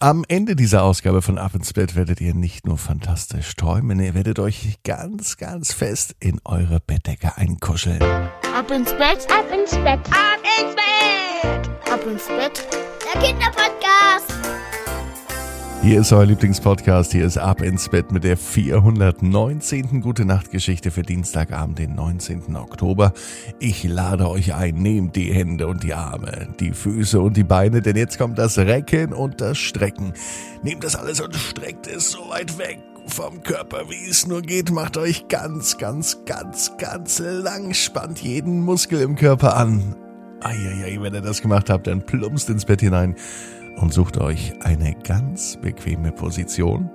Am Ende dieser Ausgabe von Ab ins Bett werdet ihr nicht nur fantastisch träumen, ihr werdet euch ganz, ganz fest in eure Bettdecke einkuscheln. Ab ins Bett, ab ins Bett, ab ins Bett, ab ins Bett. Der Kinderpodcast. Hier ist euer Lieblingspodcast. Hier ist Ab ins Bett mit der 419. Gute Nacht Geschichte für Dienstagabend, den 19. Oktober. Ich lade euch ein, nehmt die Hände und die Arme, die Füße und die Beine, denn jetzt kommt das Recken und das Strecken. Nehmt das alles und streckt es so weit weg vom Körper, wie es nur geht. Macht euch ganz, ganz, ganz, ganz lang. Spannt jeden Muskel im Körper an. Eieiei, wenn ihr das gemacht habt, dann plumpst ins Bett hinein und sucht euch eine ganz bequeme Position.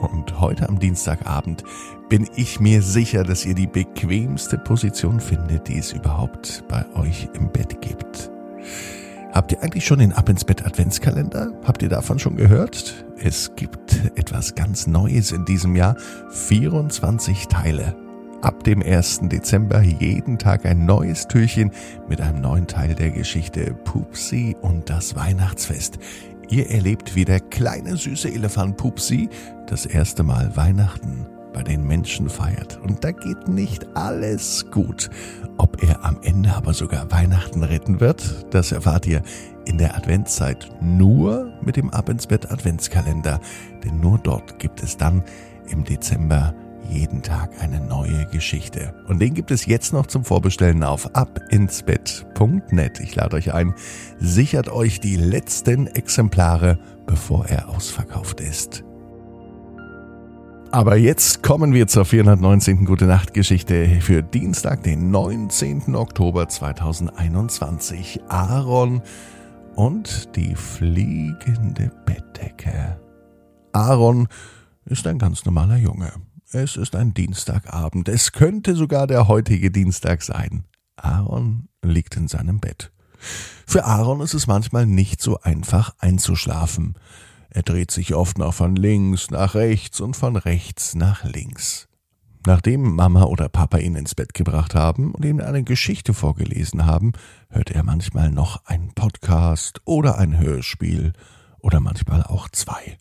Und heute am Dienstagabend bin ich mir sicher, dass ihr die bequemste Position findet, die es überhaupt bei euch im Bett gibt. Habt ihr eigentlich schon den Ab ins Bett Adventskalender? Habt ihr davon schon gehört? Es gibt etwas ganz Neues in diesem Jahr. 24 Teile ab dem 1. Dezember jeden Tag ein neues Türchen mit einem neuen Teil der Geschichte Pupsi und das Weihnachtsfest. Ihr erlebt, wie der kleine süße Elefant Pupsi das erste Mal Weihnachten bei den Menschen feiert. Und da geht nicht alles gut. Ob er am Ende aber sogar Weihnachten retten wird, das erfahrt ihr in der Adventszeit nur mit dem Ab ins Bett Adventskalender. Denn nur dort gibt es dann im Dezember jeden Tag eine neue Geschichte. Und den gibt es jetzt noch zum Vorbestellen auf abinsbett.net. Ich lade euch ein, sichert euch die letzten Exemplare, bevor er ausverkauft ist. Aber jetzt kommen wir zur 419. Gute Nacht Geschichte für Dienstag, den 19. Oktober 2021. Aaron und die fliegende Bettdecke. Aaron ist ein ganz normaler Junge. Es ist ein Dienstagabend. Es könnte sogar der heutige Dienstag sein. Aaron liegt in seinem Bett. Für Aaron ist es manchmal nicht so einfach einzuschlafen. Er dreht sich oft noch von links nach rechts und von rechts nach links. Nachdem Mama oder Papa ihn ins Bett gebracht haben und ihm eine Geschichte vorgelesen haben, hört er manchmal noch einen Podcast oder ein Hörspiel oder manchmal auch zwei.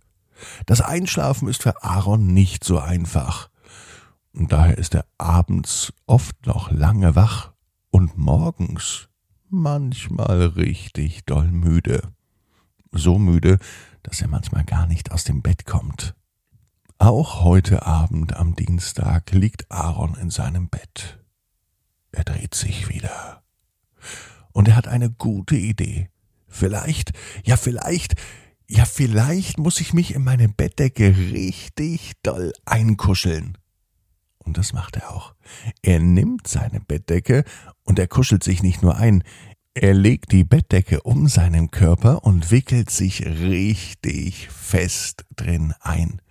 Das Einschlafen ist für Aaron nicht so einfach. Und daher ist er abends oft noch lange wach und morgens manchmal richtig doll müde. So müde, dass er manchmal gar nicht aus dem Bett kommt. Auch heute Abend am Dienstag liegt Aaron in seinem Bett. Er dreht sich wieder. Und er hat eine gute Idee. Vielleicht, ja vielleicht ja, vielleicht muss ich mich in meine Bettdecke richtig doll einkuscheln. Und das macht er auch. Er nimmt seine Bettdecke und er kuschelt sich nicht nur ein, er legt die Bettdecke um seinen Körper und wickelt sich richtig fest drin ein.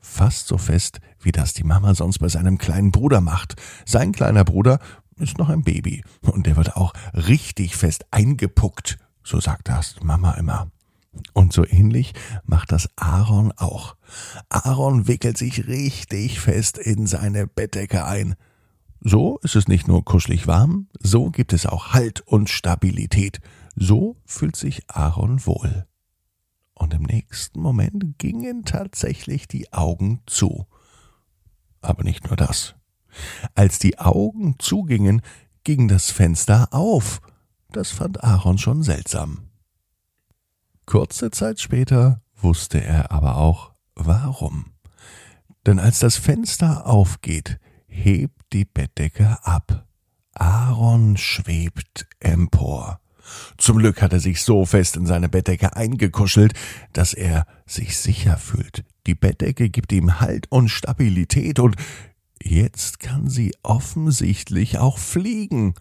Fast so fest, wie das die Mama sonst bei seinem kleinen Bruder macht. Sein kleiner Bruder ist noch ein Baby und der wird auch richtig fest eingepuckt, so sagt das Mama immer. Und so ähnlich macht das Aaron auch. Aaron wickelt sich richtig fest in seine Bettdecke ein. So ist es nicht nur kuschelig warm, so gibt es auch Halt und Stabilität. So fühlt sich Aaron wohl. Und im nächsten Moment gingen tatsächlich die Augen zu. Aber nicht nur das. Als die Augen zugingen, ging das Fenster auf. Das fand Aaron schon seltsam. Kurze Zeit später wusste er aber auch warum. Denn als das Fenster aufgeht, hebt die Bettdecke ab. Aaron schwebt empor. Zum Glück hat er sich so fest in seine Bettdecke eingekuschelt, dass er sich sicher fühlt. Die Bettdecke gibt ihm Halt und Stabilität und jetzt kann sie offensichtlich auch fliegen.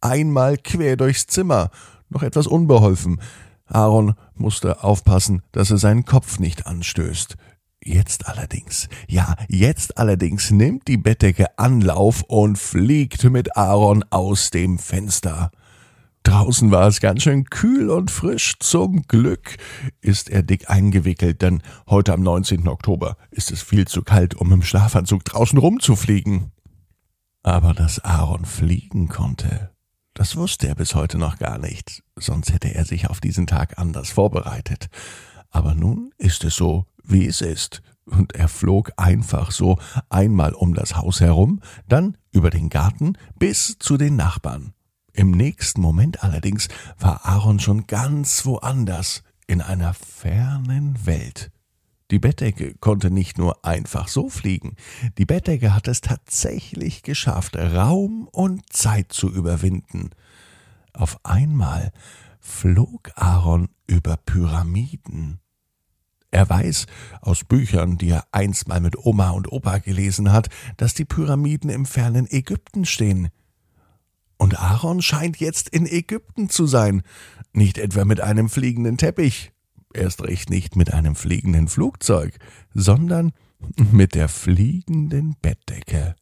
Einmal quer durchs Zimmer, noch etwas unbeholfen. Aaron musste aufpassen, dass er seinen Kopf nicht anstößt. Jetzt allerdings, ja, jetzt allerdings nimmt die Bettdecke Anlauf und fliegt mit Aaron aus dem Fenster. Draußen war es ganz schön kühl und frisch. Zum Glück ist er dick eingewickelt, denn heute am 19. Oktober ist es viel zu kalt, um im Schlafanzug draußen rumzufliegen. Aber dass Aaron fliegen konnte, das wusste er bis heute noch gar nicht, sonst hätte er sich auf diesen Tag anders vorbereitet. Aber nun ist es so, wie es ist. Und er flog einfach so einmal um das Haus herum, dann über den Garten bis zu den Nachbarn. Im nächsten Moment allerdings war Aaron schon ganz woanders, in einer fernen Welt. Die Bettdecke konnte nicht nur einfach so fliegen, die Bettdecke hat es tatsächlich geschafft, Raum und Zeit zu überwinden. Auf einmal flog Aaron über Pyramiden. Er weiß aus Büchern, die er einst mal mit Oma und Opa gelesen hat, dass die Pyramiden im fernen Ägypten stehen. Und Aaron scheint jetzt in Ägypten zu sein, nicht etwa mit einem fliegenden Teppich, erst recht nicht mit einem fliegenden Flugzeug, sondern mit der fliegenden Bettdecke.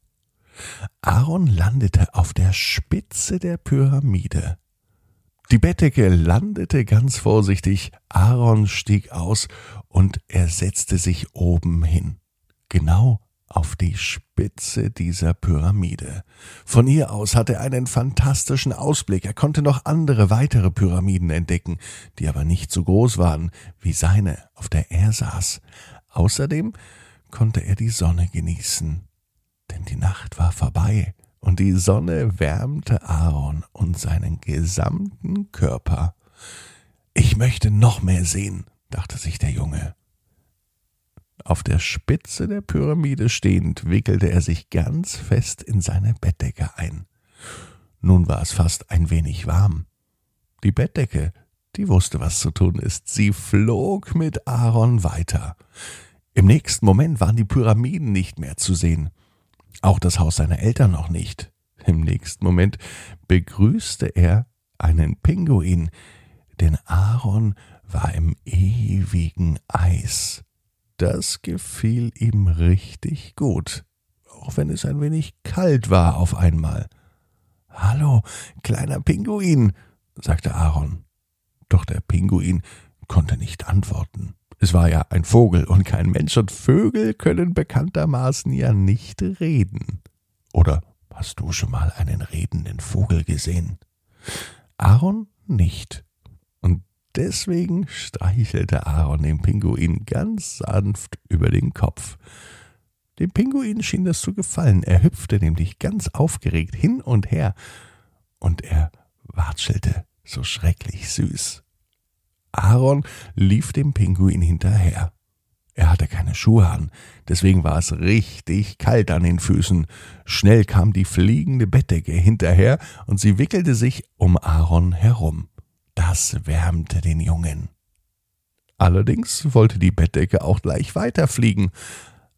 Aaron landete auf der Spitze der Pyramide. Die Bettdecke landete ganz vorsichtig, Aaron stieg aus und er setzte sich oben hin, genau auf die Spitze dieser Pyramide. Von ihr aus hatte er einen fantastischen Ausblick. Er konnte noch andere weitere Pyramiden entdecken, die aber nicht so groß waren wie seine, auf der er saß. Außerdem konnte er die Sonne genießen, denn die Nacht war vorbei und die Sonne wärmte Aaron und seinen gesamten Körper. Ich möchte noch mehr sehen, dachte sich der Junge. Auf der Spitze der Pyramide stehend wickelte er sich ganz fest in seine Bettdecke ein. Nun war es fast ein wenig warm. Die Bettdecke, die wusste, was zu tun ist. Sie flog mit Aaron weiter. Im nächsten Moment waren die Pyramiden nicht mehr zu sehen. Auch das Haus seiner Eltern noch nicht. Im nächsten Moment begrüßte er einen Pinguin, denn Aaron war im ewigen Eis. Das gefiel ihm richtig gut, auch wenn es ein wenig kalt war auf einmal. Hallo, kleiner Pinguin, sagte Aaron. Doch der Pinguin konnte nicht antworten. Es war ja ein Vogel und kein Mensch, und Vögel können bekanntermaßen ja nicht reden. Oder hast du schon mal einen redenden Vogel gesehen? Aaron nicht. Deswegen streichelte Aaron den Pinguin ganz sanft über den Kopf. Dem Pinguin schien das zu gefallen. Er hüpfte nämlich ganz aufgeregt hin und her, und er watschelte so schrecklich süß. Aaron lief dem Pinguin hinterher. Er hatte keine Schuhe an, deswegen war es richtig kalt an den Füßen. Schnell kam die fliegende Bettdecke hinterher und sie wickelte sich um Aaron herum. Das wärmte den Jungen. Allerdings wollte die Bettdecke auch gleich weiterfliegen.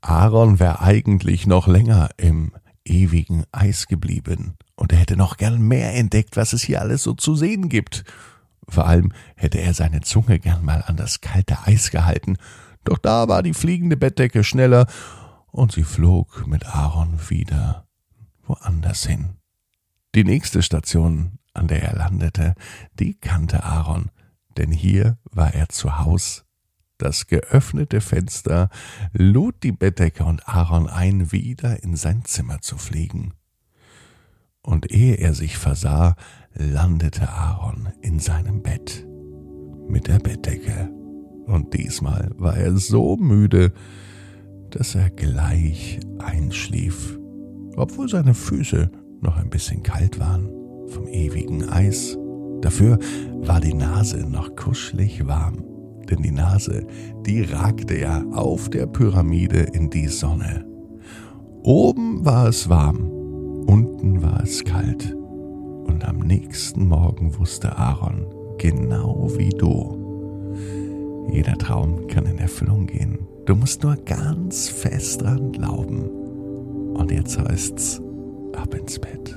Aaron wäre eigentlich noch länger im ewigen Eis geblieben, und er hätte noch gern mehr entdeckt, was es hier alles so zu sehen gibt. Vor allem hätte er seine Zunge gern mal an das kalte Eis gehalten, doch da war die fliegende Bettdecke schneller, und sie flog mit Aaron wieder woanders hin. Die nächste Station, an der er landete, die kannte Aaron, denn hier war er zu Haus. Das geöffnete Fenster lud die Bettdecke und Aaron ein, wieder in sein Zimmer zu fliegen. Und ehe er sich versah, landete Aaron in seinem Bett mit der Bettdecke. Und diesmal war er so müde, dass er gleich einschlief, obwohl seine Füße noch ein bisschen kalt waren vom ewigen Eis. Dafür war die Nase noch kuschelig warm, denn die Nase, die ragte ja auf der Pyramide in die Sonne. Oben war es warm, unten war es kalt und am nächsten Morgen wusste Aaron, genau wie du, jeder Traum kann in Erfüllung gehen. Du musst nur ganz fest dran glauben. Und jetzt heißt's, ab ins Bett